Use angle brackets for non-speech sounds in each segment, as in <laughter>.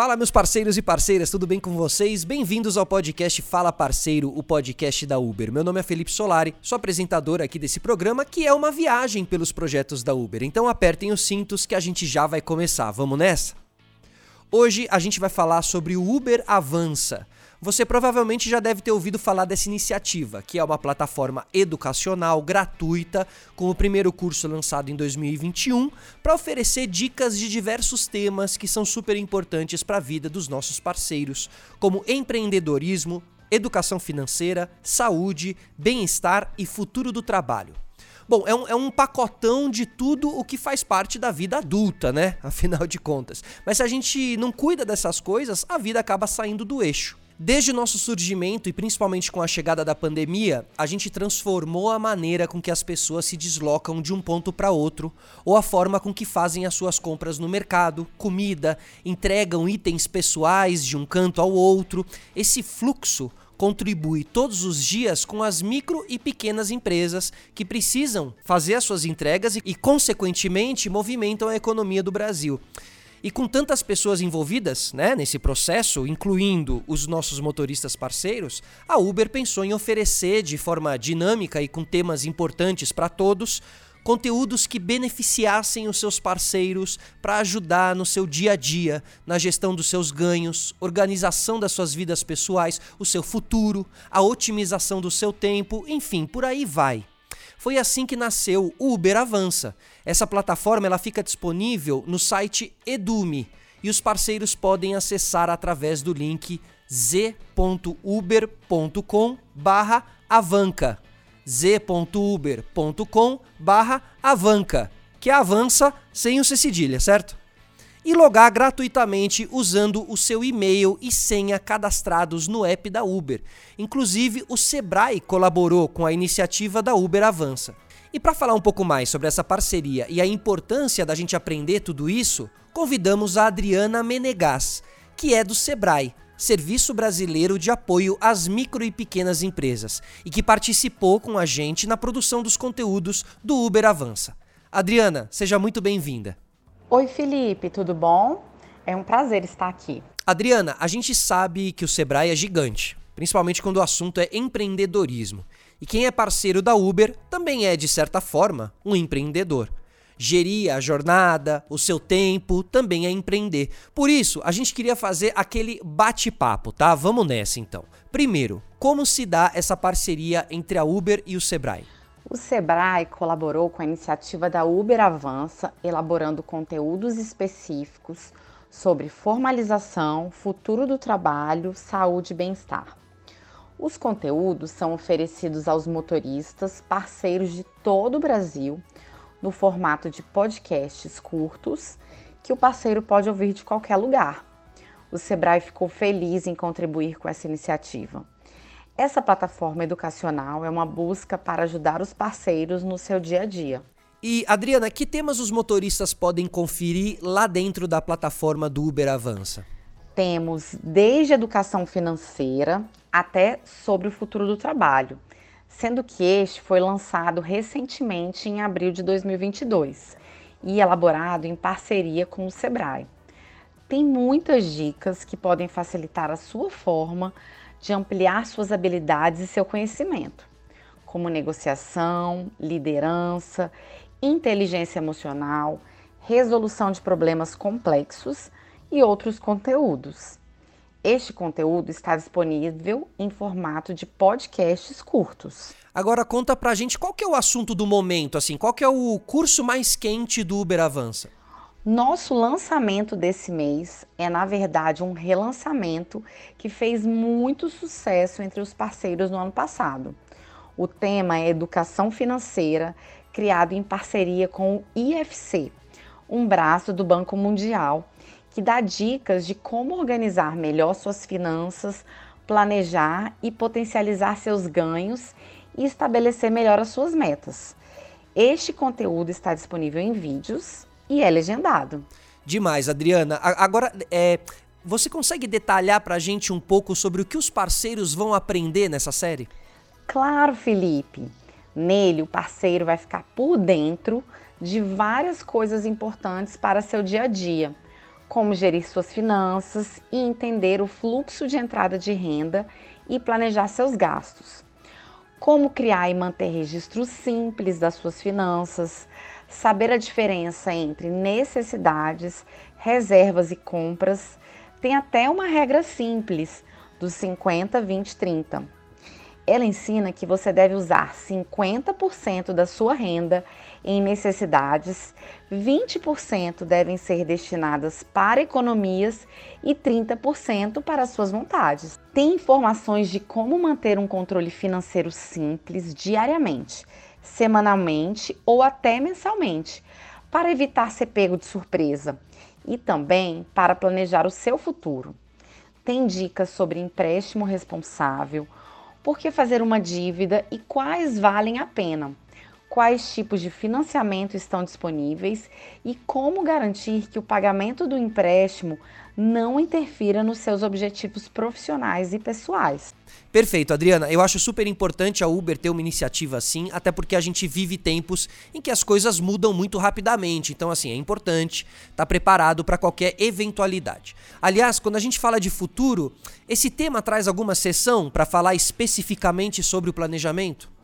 Fala, meus parceiros e parceiras, tudo bem com vocês? Bem-vindos ao podcast Fala Parceiro, o podcast da Uber. Meu nome é Felipe Solari, sou apresentador aqui desse programa que é uma viagem pelos projetos da Uber. Então apertem os cintos que a gente já vai começar. Vamos nessa? Hoje a gente vai falar sobre o Uber Avança. Você provavelmente já deve ter ouvido falar dessa iniciativa, que é uma plataforma educacional gratuita, com o primeiro curso lançado em 2021, para oferecer dicas de diversos temas que são super importantes para a vida dos nossos parceiros, como empreendedorismo, educação financeira, saúde, bem-estar e futuro do trabalho. Bom, é um, é um pacotão de tudo o que faz parte da vida adulta, né? <laughs> Afinal de contas. Mas se a gente não cuida dessas coisas, a vida acaba saindo do eixo. Desde o nosso surgimento e principalmente com a chegada da pandemia, a gente transformou a maneira com que as pessoas se deslocam de um ponto para outro, ou a forma com que fazem as suas compras no mercado, comida, entregam itens pessoais de um canto ao outro. Esse fluxo contribui todos os dias com as micro e pequenas empresas que precisam fazer as suas entregas e, consequentemente, movimentam a economia do Brasil. E com tantas pessoas envolvidas né, nesse processo, incluindo os nossos motoristas parceiros, a Uber pensou em oferecer de forma dinâmica e com temas importantes para todos conteúdos que beneficiassem os seus parceiros para ajudar no seu dia a dia, na gestão dos seus ganhos, organização das suas vidas pessoais, o seu futuro, a otimização do seu tempo, enfim, por aí vai. Foi assim que nasceu o Uber Avança. Essa plataforma ela fica disponível no site Edume e os parceiros podem acessar através do link z.uber.com/avanca. z.uber.com/avanca, que avança sem o C cedilha, certo? E logar gratuitamente usando o seu e-mail e senha cadastrados no app da Uber. Inclusive, o Sebrae colaborou com a iniciativa da Uber Avança. E para falar um pouco mais sobre essa parceria e a importância da gente aprender tudo isso, convidamos a Adriana Menegas, que é do Sebrae, Serviço Brasileiro de Apoio às Micro e Pequenas Empresas, e que participou com a gente na produção dos conteúdos do Uber Avança. Adriana, seja muito bem-vinda. Oi, Felipe, tudo bom? É um prazer estar aqui. Adriana, a gente sabe que o Sebrae é gigante, principalmente quando o assunto é empreendedorismo. E quem é parceiro da Uber também é, de certa forma, um empreendedor. Gerir a jornada, o seu tempo, também é empreender. Por isso, a gente queria fazer aquele bate-papo, tá? Vamos nessa então. Primeiro, como se dá essa parceria entre a Uber e o Sebrae? O Sebrae colaborou com a iniciativa da Uber Avança, elaborando conteúdos específicos sobre formalização, futuro do trabalho, saúde e bem-estar. Os conteúdos são oferecidos aos motoristas, parceiros de todo o Brasil, no formato de podcasts curtos, que o parceiro pode ouvir de qualquer lugar. O Sebrae ficou feliz em contribuir com essa iniciativa. Essa plataforma educacional é uma busca para ajudar os parceiros no seu dia a dia. E Adriana, que temas os motoristas podem conferir lá dentro da plataforma do Uber Avança? Temos desde educação financeira até sobre o futuro do trabalho, sendo que este foi lançado recentemente em abril de 2022 e elaborado em parceria com o Sebrae. Tem muitas dicas que podem facilitar a sua forma de ampliar suas habilidades e seu conhecimento, como negociação, liderança, inteligência emocional, resolução de problemas complexos e outros conteúdos. Este conteúdo está disponível em formato de podcasts curtos. Agora conta pra gente qual que é o assunto do momento, assim, qual que é o curso mais quente do Uber Avança? Nosso lançamento desse mês é, na verdade, um relançamento que fez muito sucesso entre os parceiros no ano passado. O tema é Educação Financeira, criado em parceria com o IFC, um braço do Banco Mundial, que dá dicas de como organizar melhor suas finanças, planejar e potencializar seus ganhos e estabelecer melhor as suas metas. Este conteúdo está disponível em vídeos e é legendado. Demais, Adriana. Agora, é, você consegue detalhar para a gente um pouco sobre o que os parceiros vão aprender nessa série? Claro, Felipe. Nele, o parceiro vai ficar por dentro de várias coisas importantes para seu dia a dia, como gerir suas finanças e entender o fluxo de entrada de renda e planejar seus gastos. Como criar e manter registros simples das suas finanças, saber a diferença entre necessidades, reservas e compras. Tem até uma regra simples dos 50, 20, 30 ela ensina que você deve usar 50% da sua renda em necessidades, 20% devem ser destinadas para economias e 30% para suas vontades. Tem informações de como manter um controle financeiro simples diariamente, semanalmente ou até mensalmente, para evitar ser pego de surpresa e também para planejar o seu futuro. Tem dicas sobre empréstimo responsável por que fazer uma dívida e quais valem a pena? Quais tipos de financiamento estão disponíveis e como garantir que o pagamento do empréstimo não interfira nos seus objetivos profissionais e pessoais. Perfeito, Adriana. Eu acho super importante a Uber ter uma iniciativa assim, até porque a gente vive tempos em que as coisas mudam muito rapidamente. Então, assim, é importante estar tá preparado para qualquer eventualidade. Aliás, quando a gente fala de futuro, esse tema traz alguma sessão para falar especificamente sobre o planejamento?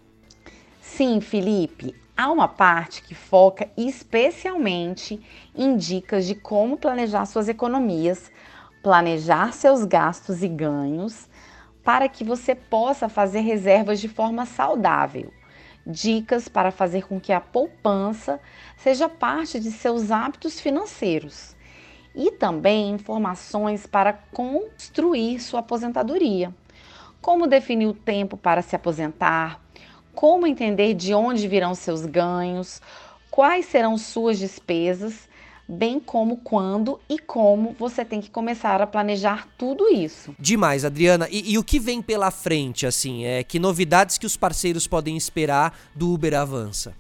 Sim, Felipe. Há uma parte que foca especialmente em dicas de como planejar suas economias, planejar seus gastos e ganhos, para que você possa fazer reservas de forma saudável. Dicas para fazer com que a poupança seja parte de seus hábitos financeiros. E também informações para construir sua aposentadoria. Como definir o tempo para se aposentar, como entender de onde virão seus ganhos, quais serão suas despesas, bem como quando e como você tem que começar a planejar tudo isso. Demais, Adriana. E, e, o que vem pela frente, assim? É que novidades que os parceiros podem esperar do Uber Avança?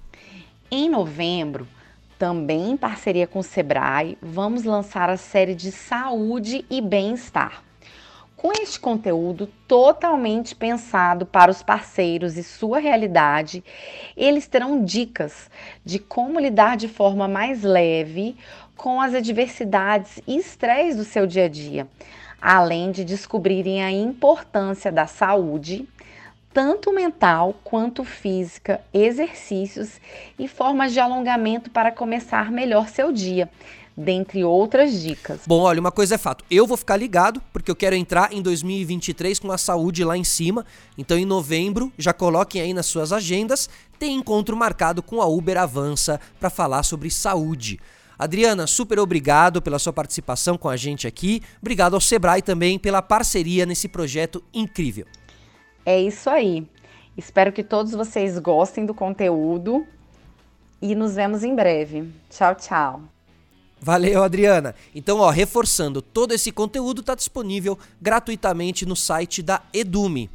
Em novembro, também em parceria com o Sebrae, vamos lançar a série de saúde e bem-estar. Com este conteúdo totalmente pensado para os parceiros e sua realidade, eles terão dicas de como lidar de forma mais leve com as adversidades e estresse do seu dia a dia, além de descobrirem a importância da saúde, tanto mental quanto física, exercícios e formas de alongamento para começar melhor seu dia dentre outras dicas. Bom, olha, uma coisa é fato. Eu vou ficar ligado, porque eu quero entrar em 2023 com a saúde lá em cima. Então, em novembro, já coloquem aí nas suas agendas. Tem encontro marcado com a Uber Avança para falar sobre saúde. Adriana, super obrigado pela sua participação com a gente aqui. Obrigado ao Sebrae também pela parceria nesse projeto incrível. É isso aí. Espero que todos vocês gostem do conteúdo e nos vemos em breve. Tchau, tchau. Valeu, Adriana. Então, ó, reforçando, todo esse conteúdo está disponível gratuitamente no site da Edume.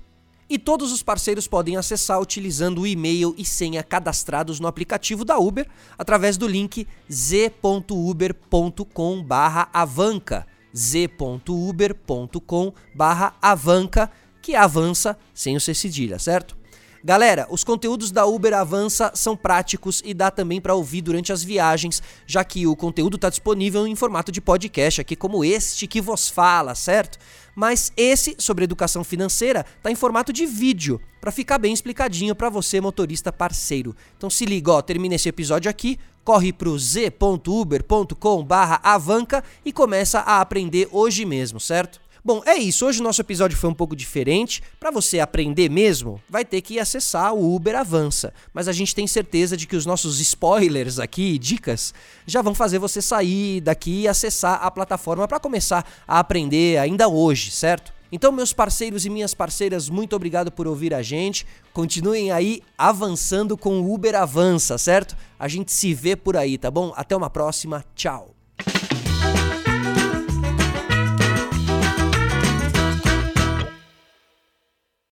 E todos os parceiros podem acessar utilizando o e-mail e senha cadastrados no aplicativo da Uber através do link z.uber.com/avanca, z.uber.com/avanca, que avança sem o C cedilha, certo? Galera, os conteúdos da Uber Avança são práticos e dá também para ouvir durante as viagens, já que o conteúdo está disponível em formato de podcast, aqui como este que vos fala, certo? Mas esse sobre educação financeira está em formato de vídeo, para ficar bem explicadinho para você motorista parceiro. Então se liga, ó, termina esse episódio aqui, corre pro z.uber.com/avanca e começa a aprender hoje mesmo, certo? Bom, é isso. Hoje o nosso episódio foi um pouco diferente. Para você aprender mesmo, vai ter que acessar o Uber Avança. Mas a gente tem certeza de que os nossos spoilers aqui, dicas, já vão fazer você sair daqui e acessar a plataforma para começar a aprender ainda hoje, certo? Então, meus parceiros e minhas parceiras, muito obrigado por ouvir a gente. Continuem aí avançando com o Uber Avança, certo? A gente se vê por aí, tá bom? Até uma próxima. Tchau.